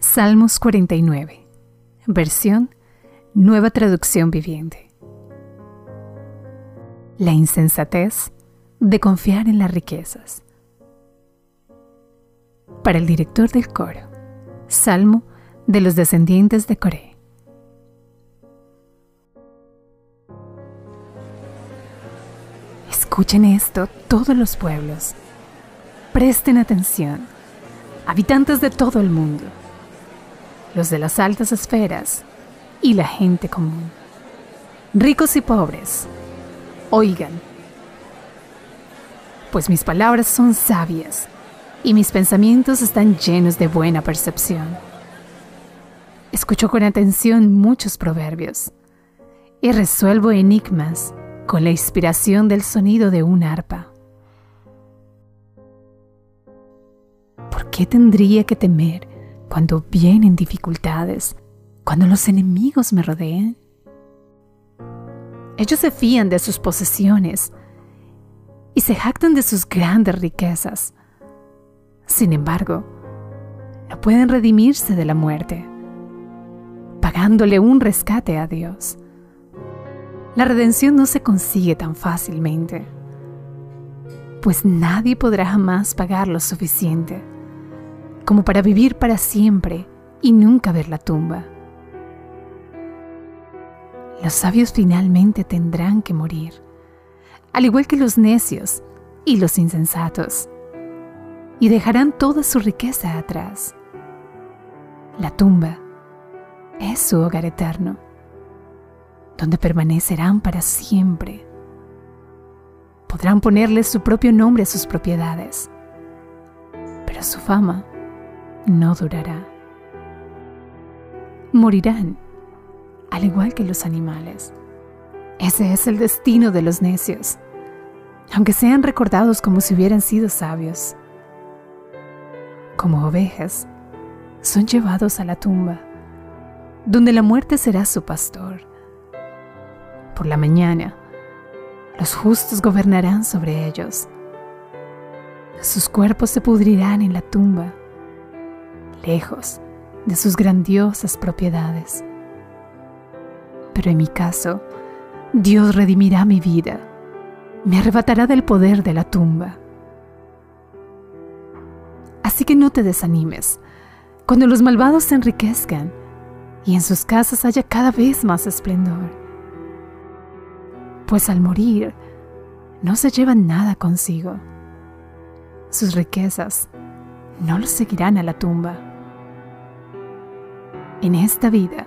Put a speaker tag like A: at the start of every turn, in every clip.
A: Salmos 49, versión Nueva Traducción Viviente. La insensatez de confiar en las riquezas. Para el director del coro, Salmo de los descendientes de Coré. Escuchen esto todos los pueblos. Presten atención, habitantes de todo el mundo, los de las altas esferas y la gente común, ricos y pobres. Oigan, pues mis palabras son sabias y mis pensamientos están llenos de buena percepción. Escucho con atención muchos proverbios y resuelvo enigmas con la inspiración del sonido de un arpa. ¿Por qué tendría que temer cuando vienen dificultades, cuando los enemigos me rodean? Ellos se fían de sus posesiones y se jactan de sus grandes riquezas. Sin embargo, no pueden redimirse de la muerte, pagándole un rescate a Dios. La redención no se consigue tan fácilmente, pues nadie podrá jamás pagar lo suficiente como para vivir para siempre y nunca ver la tumba. Los sabios finalmente tendrán que morir al igual que los necios y los insensatos, y dejarán toda su riqueza atrás. La tumba es su hogar eterno, donde permanecerán para siempre. Podrán ponerle su propio nombre a sus propiedades, pero su fama no durará. Morirán, al igual que los animales. Ese es el destino de los necios, aunque sean recordados como si hubieran sido sabios. Como ovejas, son llevados a la tumba, donde la muerte será su pastor. Por la mañana, los justos gobernarán sobre ellos. Sus cuerpos se pudrirán en la tumba, lejos de sus grandiosas propiedades. Pero en mi caso, Dios redimirá mi vida, me arrebatará del poder de la tumba. Así que no te desanimes cuando los malvados se enriquezcan y en sus casas haya cada vez más esplendor. Pues al morir no se llevan nada consigo. Sus riquezas no los seguirán a la tumba. En esta vida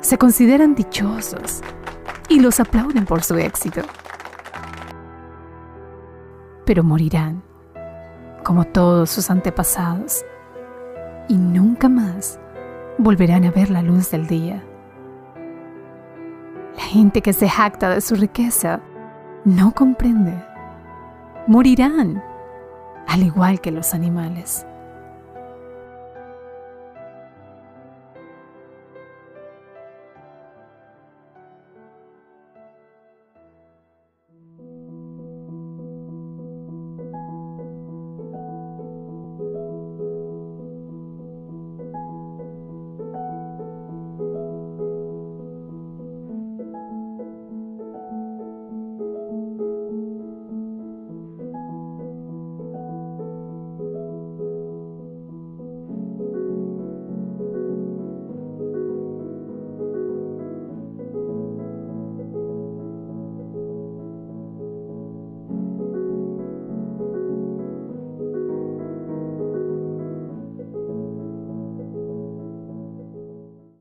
A: se consideran dichosos y los aplauden por su éxito. Pero morirán, como todos sus antepasados, y nunca más volverán a ver la luz del día. La gente que se jacta de su riqueza no comprende. Morirán, al igual que los animales.